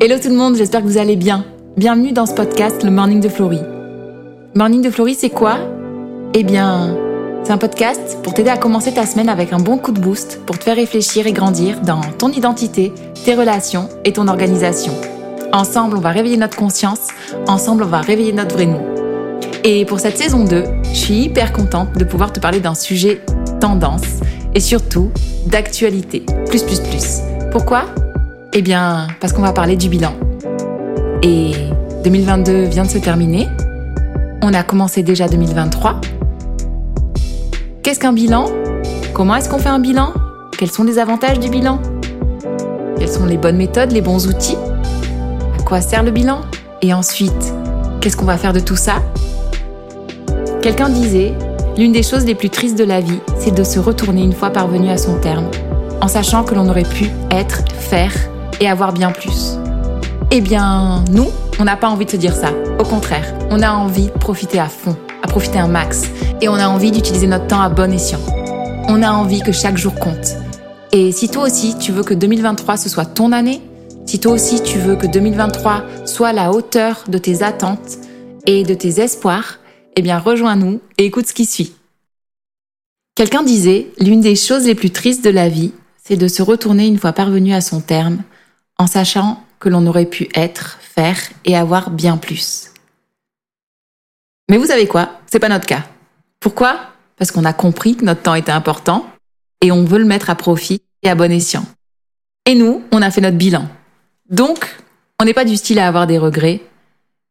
Hello tout le monde, j'espère que vous allez bien. Bienvenue dans ce podcast, le Morning de Florie. Morning de Florie, c'est quoi? Eh bien, c'est un podcast pour t'aider à commencer ta semaine avec un bon coup de boost, pour te faire réfléchir et grandir dans ton identité, tes relations et ton organisation. Ensemble, on va réveiller notre conscience, ensemble, on va réveiller notre vrai nous. Et pour cette saison 2, je suis hyper contente de pouvoir te parler d'un sujet tendance et surtout d'actualité. Plus, plus, plus. Pourquoi? Eh bien, parce qu'on va parler du bilan. Et 2022 vient de se terminer. On a commencé déjà 2023. Qu'est-ce qu'un bilan? Comment est-ce qu'on fait un bilan? Quels sont les avantages du bilan? Quelles sont les bonnes méthodes, les bons outils? À quoi sert le bilan? Et ensuite, qu'est-ce qu'on va faire de tout ça? Quelqu'un disait, l'une des choses les plus tristes de la vie, c'est de se retourner une fois parvenu à son terme, en sachant que l'on aurait pu être, faire et avoir bien plus. Eh bien, nous, on n'a pas envie de se dire ça. Au contraire, on a envie de profiter à fond, à profiter un max, et on a envie d'utiliser notre temps à bon escient. On a envie que chaque jour compte. Et si toi aussi, tu veux que 2023 ce soit ton année, si toi aussi tu veux que 2023 soit la hauteur de tes attentes et de tes espoirs, eh bien rejoins-nous et écoute ce qui suit. Quelqu'un disait, l'une des choses les plus tristes de la vie, c'est de se retourner une fois parvenu à son terme, en sachant que l'on aurait pu être, faire et avoir bien plus. Mais vous savez quoi? C'est pas notre cas. Pourquoi? Parce qu'on a compris que notre temps était important et on veut le mettre à profit et à bon escient. Et nous, on a fait notre bilan. Donc, on n'est pas du style à avoir des regrets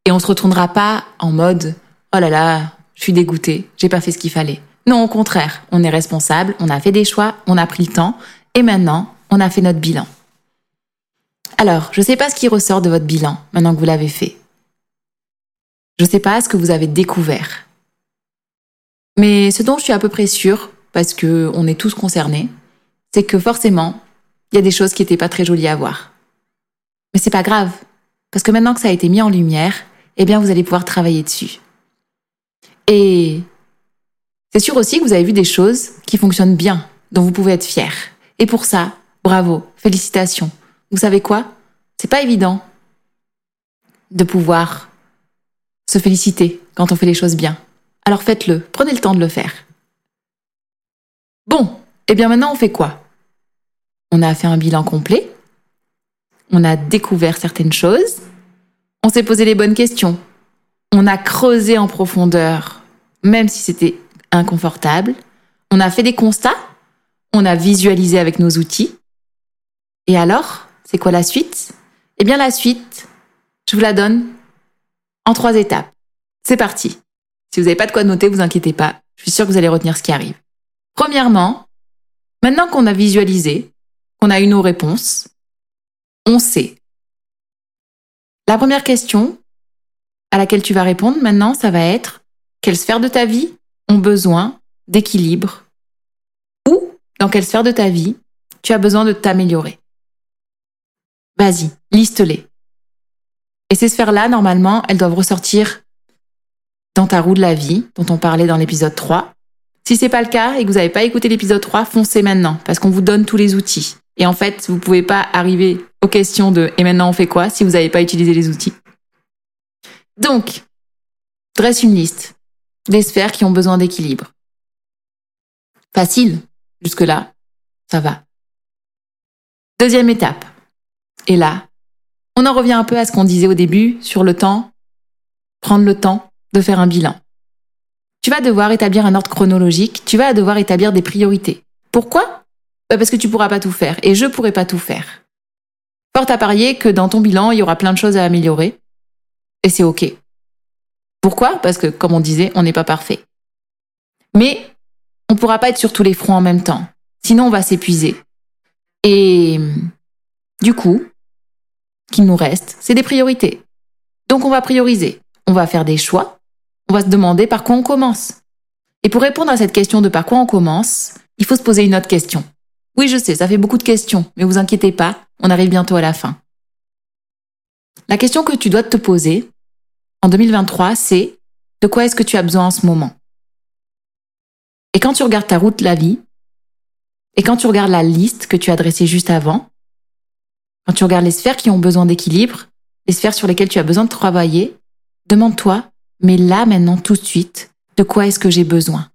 et on se retournera pas en mode oh là là, je suis dégoûté, j'ai pas fait ce qu'il fallait. Non, au contraire, on est responsable, on a fait des choix, on a pris le temps, et maintenant, on a fait notre bilan. Alors, je sais pas ce qui ressort de votre bilan maintenant que vous l'avez fait. Je sais pas ce que vous avez découvert. Mais ce dont je suis à peu près sûre, parce que on est tous concernés, c'est que forcément, il y a des choses qui étaient pas très jolies à voir. Mais c'est pas grave, parce que maintenant que ça a été mis en lumière, eh bien vous allez pouvoir travailler dessus. Et c'est sûr aussi que vous avez vu des choses qui fonctionnent bien, dont vous pouvez être fier. Et pour ça, bravo, félicitations. Vous savez quoi? C'est pas évident de pouvoir se féliciter quand on fait les choses bien. Alors faites-le, prenez le temps de le faire. Bon, et eh bien maintenant on fait quoi? On a fait un bilan complet, on a découvert certaines choses, on s'est posé les bonnes questions, on a creusé en profondeur même si c'était inconfortable. On a fait des constats, on a visualisé avec nos outils. Et alors, c'est quoi la suite? Eh bien la suite, je vous la donne en trois étapes. C'est parti. Si vous n'avez pas de quoi noter, vous inquiétez pas. Je suis sûre que vous allez retenir ce qui arrive. Premièrement, maintenant qu'on a visualisé, qu'on a eu nos réponses, on sait. La première question à laquelle tu vas répondre maintenant, ça va être quelles sphères de ta vie ont besoin d'équilibre Ou dans quelle sphère de ta vie tu as besoin de t'améliorer? Vas-y, liste-les. Et ces sphères-là, normalement, elles doivent ressortir dans ta roue de la vie, dont on parlait dans l'épisode 3. Si c'est pas le cas et que vous n'avez pas écouté l'épisode 3, foncez maintenant, parce qu'on vous donne tous les outils. Et en fait, vous pouvez pas arriver aux questions de et maintenant on fait quoi si vous n'avez pas utilisé les outils. Donc, dresse une liste des sphères qui ont besoin d'équilibre. Facile, jusque-là, ça va. Deuxième étape. Et là, on en revient un peu à ce qu'on disait au début sur le temps, prendre le temps de faire un bilan. Tu vas devoir établir un ordre chronologique, tu vas devoir établir des priorités. Pourquoi? Bah, Parce que tu pourras pas tout faire, et je pourrai pas tout faire. Fort à parier que dans ton bilan, il y aura plein de choses à améliorer, et c'est ok. Pourquoi? Parce que, comme on disait, on n'est pas parfait. Mais on ne pourra pas être sur tous les fronts en même temps. Sinon, on va s'épuiser. Et du coup, qu'il nous reste, c'est des priorités. Donc, on va prioriser. On va faire des choix. On va se demander par quoi on commence. Et pour répondre à cette question de par quoi on commence, il faut se poser une autre question. Oui, je sais, ça fait beaucoup de questions, mais vous inquiétez pas, on arrive bientôt à la fin. La question que tu dois te poser, en 2023, c'est de quoi est-ce que tu as besoin en ce moment? Et quand tu regardes ta route la vie, et quand tu regardes la liste que tu as dressée juste avant, Quand tu regardes les sphères qui ont besoin d'équilibre, les sphères sur lesquelles tu as besoin de travailler, demande-toi, mais là maintenant tout de suite, de quoi est-ce que j'ai besoin?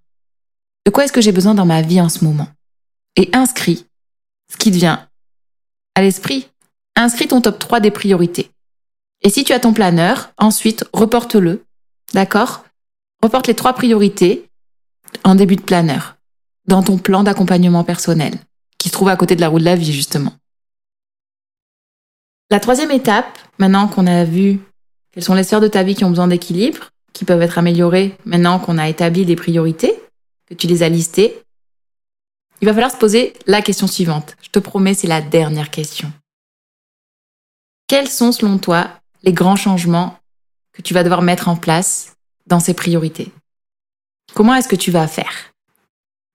De quoi est-ce que j'ai besoin dans ma vie en ce moment? Et inscris ce qui te vient à l'esprit. Inscris ton top 3 des priorités. Et si tu as ton planeur, ensuite reporte-le. D'accord? Reporte les trois priorités en début de planeur, dans ton plan d'accompagnement personnel, qui se trouve à côté de la roue de la vie, justement. La troisième étape, maintenant qu'on a vu quelles sont les sphères de ta vie qui ont besoin d'équilibre, qui peuvent être améliorées maintenant qu'on a établi des priorités, que tu les as listées, il va falloir se poser la question suivante. Je te promets, c'est la dernière question. Quels sont, selon toi, les grands changements que tu vas devoir mettre en place dans ces priorités? Comment est-ce que tu vas faire?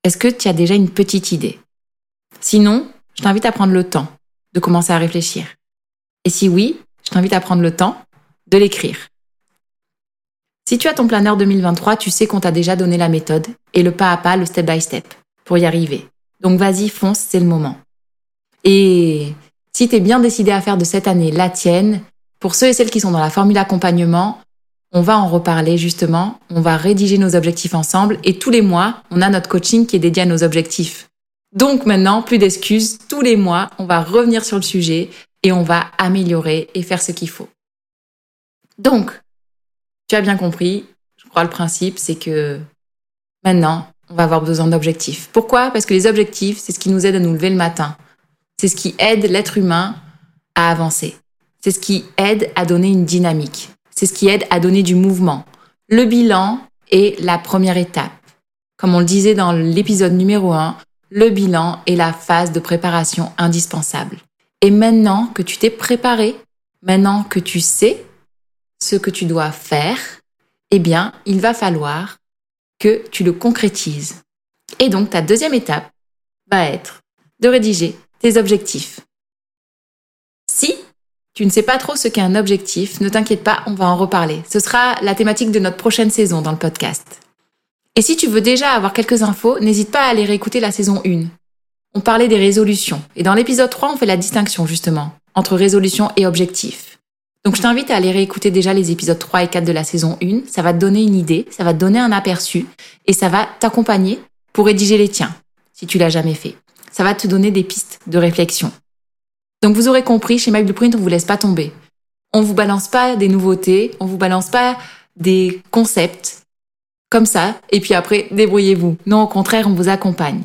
Est-ce que tu as déjà une petite idée? Sinon, je t'invite à prendre le temps de commencer à réfléchir. Et si oui, je t'invite à prendre le temps de l'écrire. Si tu as ton planeur 2023, tu sais qu'on t'a déjà donné la méthode et le pas à pas, le step by step pour y arriver. Donc vas-y, fonce, c'est le moment. Et si tu es bien décidé à faire de cette année la tienne, pour ceux et celles qui sont dans la formule accompagnement, on va en reparler justement, on va rédiger nos objectifs ensemble et tous les mois, on a notre coaching qui est dédié à nos objectifs. Donc maintenant, plus d'excuses, tous les mois, on va revenir sur le sujet et on va améliorer et faire ce qu'il faut. Donc, tu as bien compris, je crois le principe, c'est que maintenant, on va avoir besoin d'objectifs. Pourquoi? Parce que les objectifs, c'est ce qui nous aide à nous lever le matin. C'est ce qui aide l'être humain à avancer. C'est ce qui aide à donner une dynamique. C'est ce qui aide à donner du mouvement. Le bilan est la première étape. Comme on le disait dans l'épisode numéro 1, le bilan est la phase de préparation indispensable. Et maintenant que tu t'es préparé, maintenant que tu sais ce que tu dois faire, eh bien, il va falloir que tu le concrétises. Et donc, ta deuxième étape va être de rédiger tes objectifs. Si tu ne sais pas trop ce qu'est un objectif, ne t'inquiète pas, on va en reparler. Ce sera la thématique de notre prochaine saison dans le podcast. Et si tu veux déjà avoir quelques infos, n'hésite pas à aller réécouter la saison 1. On parlait des résolutions, et dans l'épisode 3, on fait la distinction justement entre résolution et objectif. Donc je t'invite à aller réécouter déjà les épisodes 3 et 4 de la saison 1. Ça va te donner une idée, ça va te donner un aperçu et ça va t'accompagner pour rédiger les tiens, si tu l'as jamais fait. Ça va te donner des pistes de réflexion. Donc vous aurez compris, chez My Blueprint, on vous laisse pas tomber. On vous balance pas des nouveautés, on vous balance pas des concepts comme ça, et puis après, débrouillez-vous. Non, au contraire, on vous accompagne.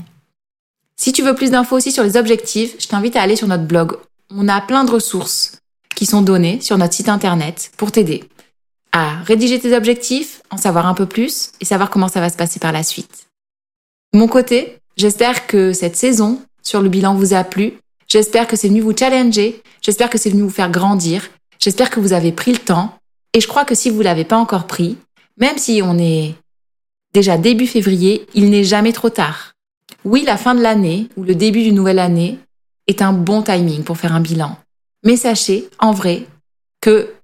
Si tu veux plus d'infos aussi sur les objectifs, je t'invite à aller sur notre blog. On a plein de ressources qui sont donnés sur notre site internet pour t'aider à rédiger tes objectifs, en savoir un peu plus et savoir comment ça va se passer par la suite. De mon côté, j'espère que cette saison sur le bilan vous a plu. J'espère que c'est venu vous challenger. J'espère que c'est venu vous faire grandir. J'espère que vous avez pris le temps. Et je crois que si vous l'avez pas encore pris, même si on est déjà début février, il n'est jamais trop tard. Oui, la fin de l'année ou le début d'une nouvelle année est un bon timing pour faire un bilan. Mais sachez, en vrai, que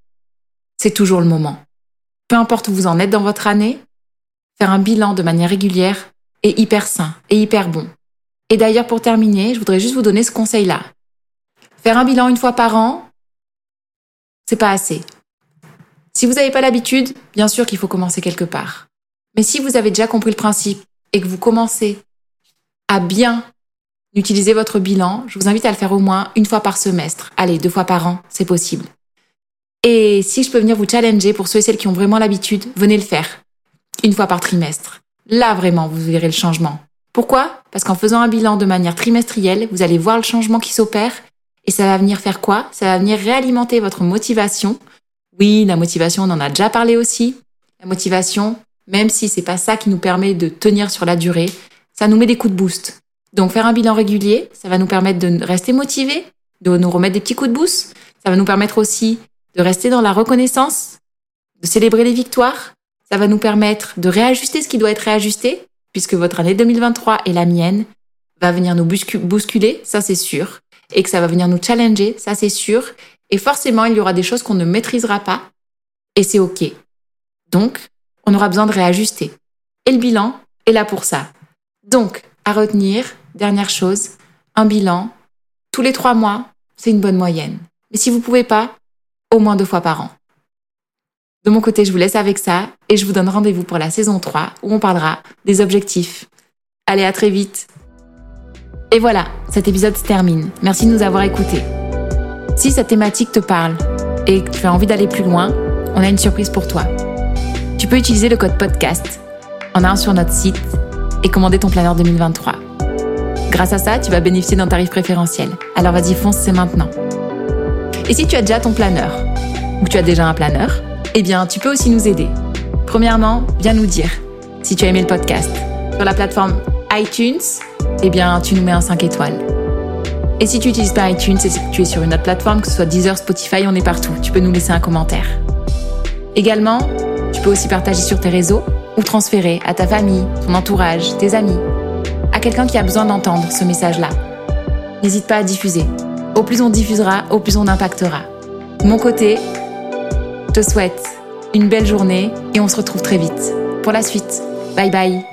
c'est toujours le moment. Peu importe où vous en êtes dans votre année, faire un bilan de manière régulière est hyper sain et hyper bon. Et d'ailleurs, pour terminer, je voudrais juste vous donner ce conseil-là. Faire un bilan une fois par an, c'est pas assez. Si vous n'avez pas l'habitude, bien sûr qu'il faut commencer quelque part. Mais si vous avez déjà compris le principe et que vous commencez à bien Utilisez votre bilan. Je vous invite à le faire au moins une fois par semestre. Allez, deux fois par an, c'est possible. Et si je peux venir vous challenger pour ceux et celles qui ont vraiment l'habitude, venez le faire. Une fois par trimestre. Là, vraiment, vous verrez le changement. Pourquoi? Parce qu'en faisant un bilan de manière trimestrielle, vous allez voir le changement qui s'opère. Et ça va venir faire quoi? Ça va venir réalimenter votre motivation. Oui, la motivation, on en a déjà parlé aussi. La motivation, même si c'est pas ça qui nous permet de tenir sur la durée, ça nous met des coups de boost. Donc faire un bilan régulier, ça va nous permettre de rester motivés, de nous remettre des petits coups de boost. Ça va nous permettre aussi de rester dans la reconnaissance, de célébrer les victoires. Ça va nous permettre de réajuster ce qui doit être réajusté, puisque votre année 2023 et la mienne va venir nous bousculer, ça c'est sûr, et que ça va venir nous challenger, ça c'est sûr. Et forcément, il y aura des choses qu'on ne maîtrisera pas, et c'est OK. Donc, on aura besoin de réajuster. Et le bilan est là pour ça. Donc, à retenir, Dernière chose, un bilan tous les trois mois c'est une bonne moyenne. Mais si vous pouvez pas, au moins deux fois par an. De mon côté, je vous laisse avec ça et je vous donne rendez-vous pour la saison 3 où on parlera des objectifs. Allez, à très vite. Et voilà, cet épisode se termine. Merci de nous avoir écoutés. Si cette thématique te parle et que tu as envie d'aller plus loin, on a une surprise pour toi. Tu peux utiliser le code podcast en allant sur notre site et commander ton planeur 2023. Grâce à ça, tu vas bénéficier d'un tarif préférentiel. Alors vas-y, fonce, c'est maintenant. Et si tu as déjà ton planeur, ou que tu as déjà un planeur, eh bien, tu peux aussi nous aider. Premièrement, viens nous dire si tu as aimé le podcast. Sur la plateforme iTunes, eh bien, tu nous mets un 5 étoiles. Et si tu n'utilises pas iTunes et que tu es sur une autre plateforme, que ce soit Deezer, Spotify, on est partout. Tu peux nous laisser un commentaire. Également, tu peux aussi partager sur tes réseaux ou transférer à ta famille, ton entourage, tes amis, à quelqu'un qui a besoin d'entendre ce message-là. N'hésite pas à diffuser. Au plus on diffusera, au plus on impactera. De mon côté, je te souhaite une belle journée et on se retrouve très vite pour la suite. Bye bye